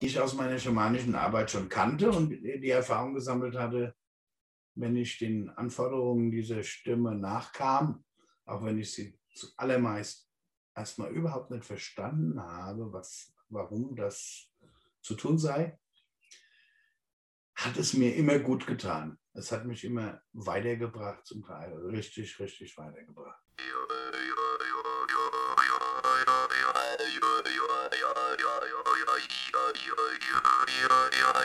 ich aus meiner schamanischen Arbeit schon kannte und die Erfahrung gesammelt hatte, wenn ich den Anforderungen dieser Stimme nachkam, auch wenn ich sie zuallermeist erstmal überhaupt nicht verstanden habe, was, warum das zu tun sei, hat es mir immer gut getan. Es hat mich immer weitergebracht, zum Teil richtig, richtig weitergebracht.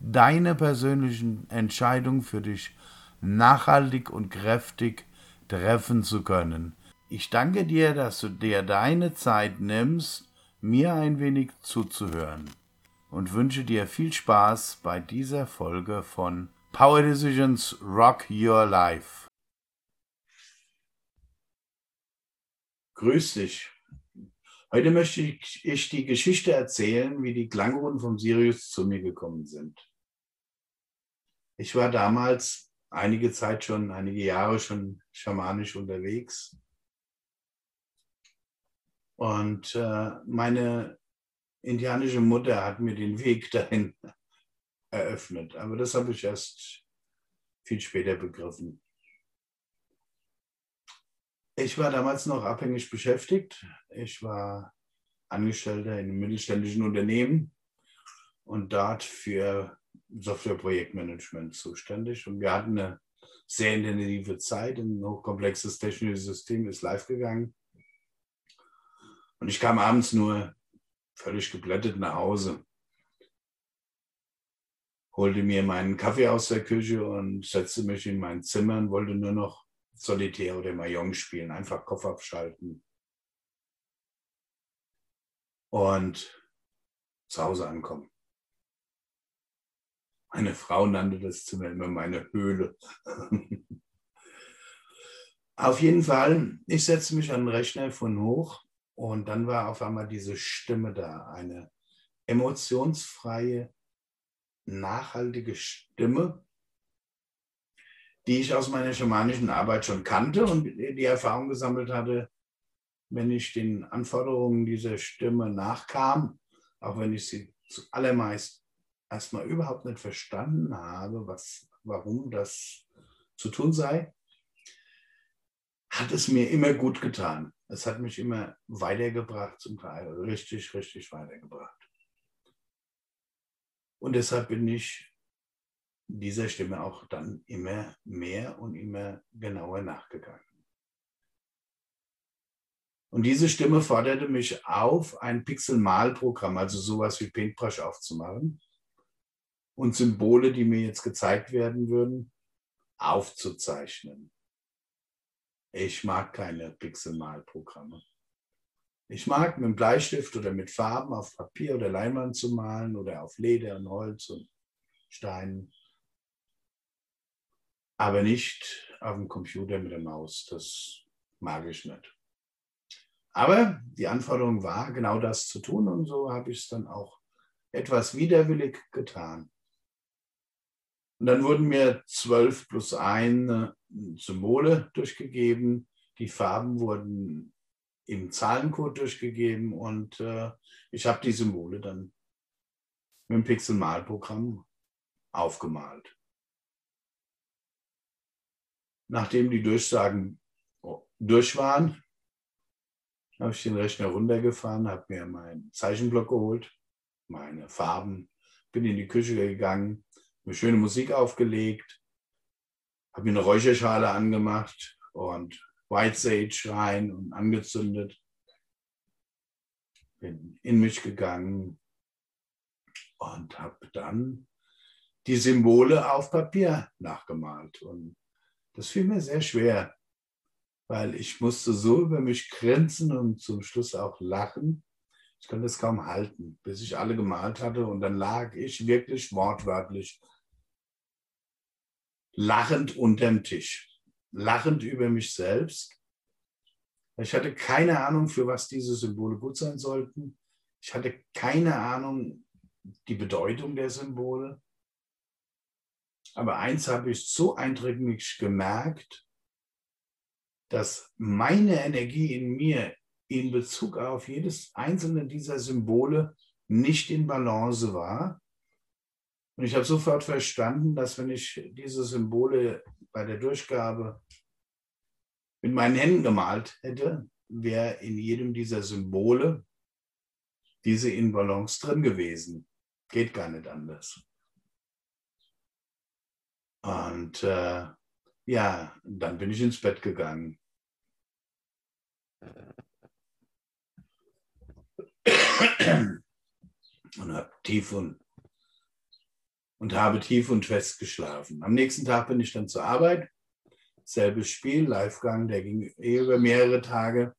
deine persönlichen Entscheidungen für dich nachhaltig und kräftig treffen zu können. Ich danke dir, dass du dir deine Zeit nimmst, mir ein wenig zuzuhören und wünsche dir viel Spaß bei dieser Folge von Power Decisions Rock Your Life. Grüß dich. Heute möchte ich die Geschichte erzählen, wie die Klangruhen vom Sirius zu mir gekommen sind. Ich war damals einige Zeit schon, einige Jahre schon schamanisch unterwegs. Und äh, meine indianische Mutter hat mir den Weg dahin eröffnet. Aber das habe ich erst viel später begriffen. Ich war damals noch abhängig beschäftigt. Ich war Angestellter in einem mittelständischen Unternehmen und dort für Softwareprojektmanagement zuständig. Und wir hatten eine sehr intensive Zeit. Ein hochkomplexes technisches System ist live gegangen. Und ich kam abends nur völlig geblättet nach Hause. Holte mir meinen Kaffee aus der Küche und setzte mich in mein Zimmer und wollte nur noch Solitär oder Mahjong spielen, einfach Kopf abschalten. Und zu Hause ankommen. Meine Frau nannte das Zimmer immer meine Höhle. Auf jeden Fall, ich setze mich an den Rechner von hoch und dann war auf einmal diese Stimme da, eine emotionsfreie, nachhaltige Stimme, die ich aus meiner schamanischen Arbeit schon kannte und die Erfahrung gesammelt hatte, wenn ich den Anforderungen dieser Stimme nachkam, auch wenn ich sie zuallermeist erstmal überhaupt nicht verstanden habe, was, warum das zu tun sei, hat es mir immer gut getan. Es hat mich immer weitergebracht, zum Teil richtig, richtig weitergebracht. Und deshalb bin ich dieser Stimme auch dann immer mehr und immer genauer nachgegangen. Und diese Stimme forderte mich auf, ein Pixel-Mal-Programm, also sowas wie Paintbrush aufzumachen und Symbole, die mir jetzt gezeigt werden würden, aufzuzeichnen. Ich mag keine Pixelmalprogramme. Ich mag mit Bleistift oder mit Farben auf Papier oder Leinwand zu malen oder auf Leder und Holz und Steinen. Aber nicht auf dem Computer mit der Maus. Das mag ich nicht. Aber die Anforderung war, genau das zu tun und so habe ich es dann auch etwas widerwillig getan. Und dann wurden mir 12 plus 1 Symbole durchgegeben. Die Farben wurden im Zahlencode durchgegeben und äh, ich habe die Symbole dann mit dem Pixel-Malprogramm aufgemalt. Nachdem die Durchsagen durch waren, habe ich den Rechner runtergefahren, habe mir meinen Zeichenblock geholt, meine Farben, bin in die Küche gegangen, mir schöne Musik aufgelegt, habe mir eine Räucherschale angemacht und White Sage rein und angezündet. Bin in mich gegangen und habe dann die Symbole auf Papier nachgemalt. Und das fiel mir sehr schwer, weil ich musste so über mich grinsen und zum Schluss auch lachen, Ich konnte es kaum halten, bis ich alle gemalt hatte und dann lag ich wirklich wortwörtlich lachend unterm Tisch, lachend über mich selbst. Ich hatte keine Ahnung, für was diese Symbole gut sein sollten. Ich hatte keine Ahnung, die Bedeutung der Symbole. Aber eins habe ich so eindringlich gemerkt, dass meine Energie in mir in Bezug auf jedes einzelne dieser Symbole nicht in Balance war. Und ich habe sofort verstanden, dass wenn ich diese Symbole bei der Durchgabe mit meinen Händen gemalt hätte, wäre in jedem dieser Symbole diese Inbalance drin gewesen. Geht gar nicht anders. Und äh, ja, dann bin ich ins Bett gegangen. Und habe tief und, und habe tief und fest geschlafen. Am nächsten Tag bin ich dann zur Arbeit. Selbes Spiel, Livegang, der ging eh über mehrere Tage.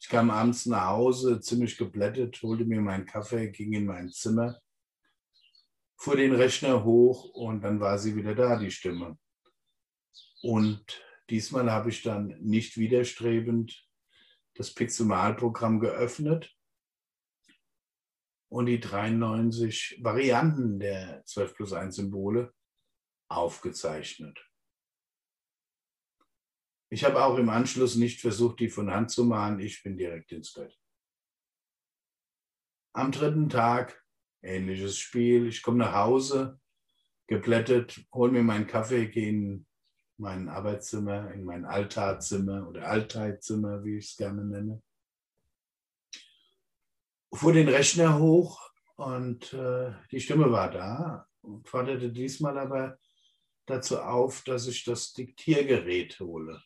Ich kam abends nach Hause, ziemlich geblättet, holte mir meinen Kaffee, ging in mein Zimmer, fuhr den Rechner hoch und dann war sie wieder da, die Stimme. Und diesmal habe ich dann nicht widerstrebend das Pixelmalprogramm geöffnet und die 93 Varianten der 12 plus 1 Symbole aufgezeichnet. Ich habe auch im Anschluss nicht versucht, die von Hand zu malen. Ich bin direkt ins Bett. Am dritten Tag ähnliches Spiel. Ich komme nach Hause, geplättet, hole mir meinen Kaffee, gehe in mein Arbeitszimmer, in mein Altarzimmer oder Alteizimmer, wie ich es gerne nenne. Fuhr den Rechner hoch und äh, die Stimme war da und forderte diesmal aber dazu auf, dass ich das Diktiergerät hole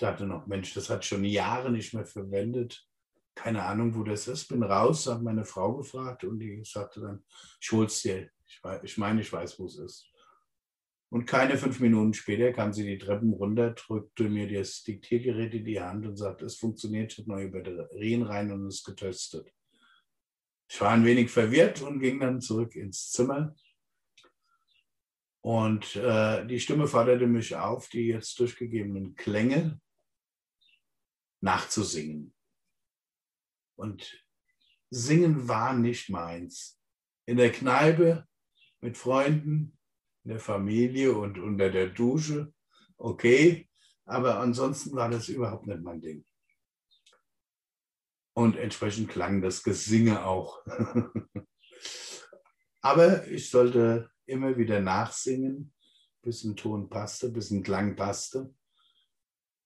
dachte noch, Mensch, das hat schon Jahre nicht mehr verwendet. Keine Ahnung, wo das ist. Bin raus, habe meine Frau gefragt und die sagte dann, ich hol's dir. Ich, ich meine, ich weiß, wo es ist. Und keine fünf Minuten später kam sie die Treppen runter, drückte mir das Diktiergerät in die Hand und sagte, es funktioniert, ich habe neue Batterien rein und es getestet. Ich war ein wenig verwirrt und ging dann zurück ins Zimmer. Und äh, die Stimme forderte mich auf, die jetzt durchgegebenen Klänge nachzusingen. Und singen war nicht meins. In der Kneipe mit Freunden, in der Familie und unter der Dusche, okay, aber ansonsten war das überhaupt nicht mein Ding. Und entsprechend klang das Gesinge auch. aber ich sollte immer wieder nachsingen, bis ein Ton passte, bis ein Klang passte.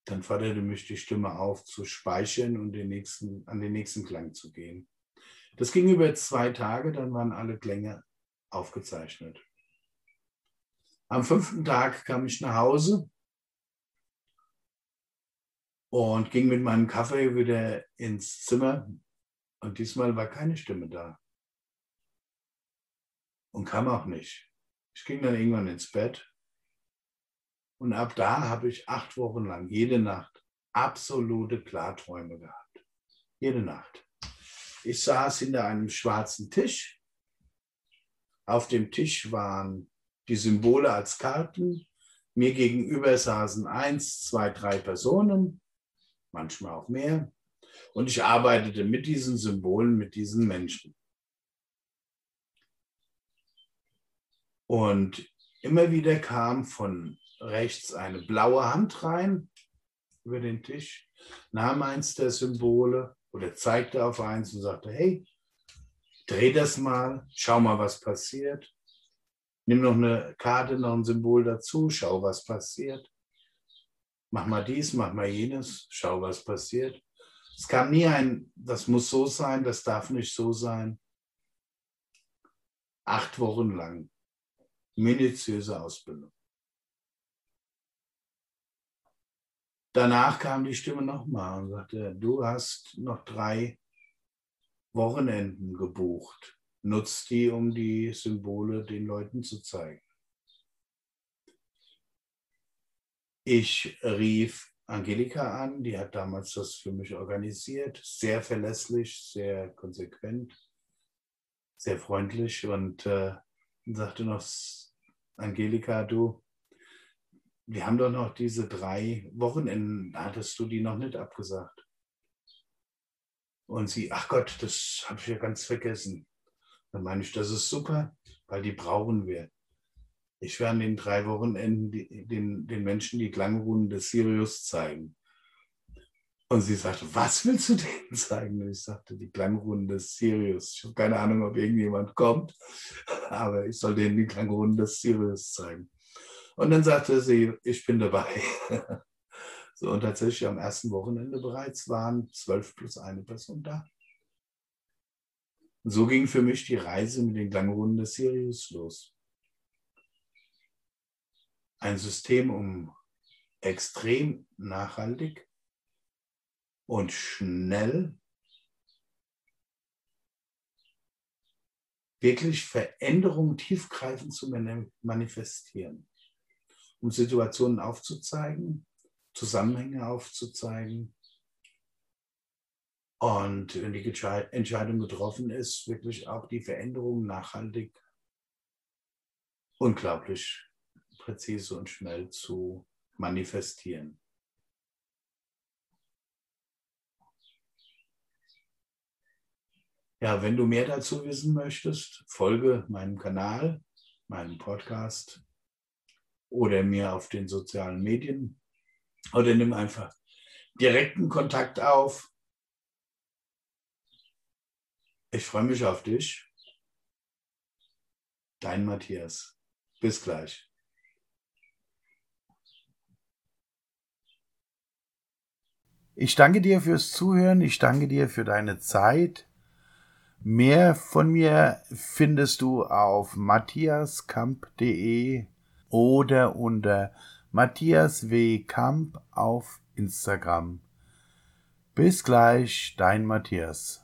Dann forderte mich die Stimme auf, zu speichern und den nächsten, an den nächsten Klang zu gehen. Das ging über zwei Tage, dann waren alle Klänge aufgezeichnet. Am fünften Tag kam ich nach Hause und ging mit meinem Kaffee wieder ins Zimmer. Und diesmal war keine Stimme da. Und kam auch nicht. Ich ging dann irgendwann ins Bett und ab da habe ich acht Wochen lang jede Nacht absolute Klarträume gehabt. Jede Nacht. Ich saß hinter einem schwarzen Tisch. Auf dem Tisch waren die Symbole als Karten. Mir gegenüber saßen eins, zwei, drei Personen, manchmal auch mehr. Und ich arbeitete mit diesen Symbolen, mit diesen Menschen. Und immer wieder kam von rechts eine blaue Hand rein über den Tisch, nahm eins der Symbole oder zeigte auf eins und sagte, hey, dreh das mal, schau mal, was passiert. Nimm noch eine Karte, noch ein Symbol dazu, schau, was passiert. Mach mal dies, mach mal jenes, schau, was passiert. Es kam nie ein, das muss so sein, das darf nicht so sein. Acht Wochen lang minutiöse Ausbildung. Danach kam die Stimme nochmal und sagte, du hast noch drei Wochenenden gebucht. Nutzt die, um die Symbole den Leuten zu zeigen. Ich rief Angelika an, die hat damals das für mich organisiert, sehr verlässlich, sehr konsequent, sehr freundlich und äh, sagte noch, Angelika, du, wir haben doch noch diese drei Wochenenden, hattest du die noch nicht abgesagt? Und sie, ach Gott, das habe ich ja ganz vergessen. Dann meine ich, das ist super, weil die brauchen wir. Ich werde an den drei Wochenenden die, den, den Menschen die Klangrunden des Sirius zeigen. Und sie sagte, was willst du denen zeigen? Und ich sagte, die Klangrunden des Sirius. Ich habe keine Ahnung, ob irgendjemand kommt, aber ich soll denen die Klangrunden des Sirius zeigen. Und dann sagte sie, ich bin dabei. So, und tatsächlich am ersten Wochenende bereits waren zwölf plus eine Person da. Und so ging für mich die Reise mit den Klangrunden des Sirius los. Ein System, um extrem nachhaltig und schnell wirklich Veränderungen tiefgreifend zu manifestieren, um Situationen aufzuzeigen, Zusammenhänge aufzuzeigen. Und wenn die Entscheidung getroffen ist, wirklich auch die Veränderung nachhaltig, unglaublich präzise und schnell zu manifestieren. Ja, wenn du mehr dazu wissen möchtest, folge meinem Kanal, meinem Podcast oder mir auf den sozialen Medien oder nimm einfach direkten Kontakt auf. Ich freue mich auf dich. Dein Matthias. Bis gleich. Ich danke dir fürs Zuhören, ich danke dir für deine Zeit. Mehr von mir findest du auf matthiaskamp.de oder unter Matthias W. Kamp auf Instagram. Bis gleich, dein Matthias.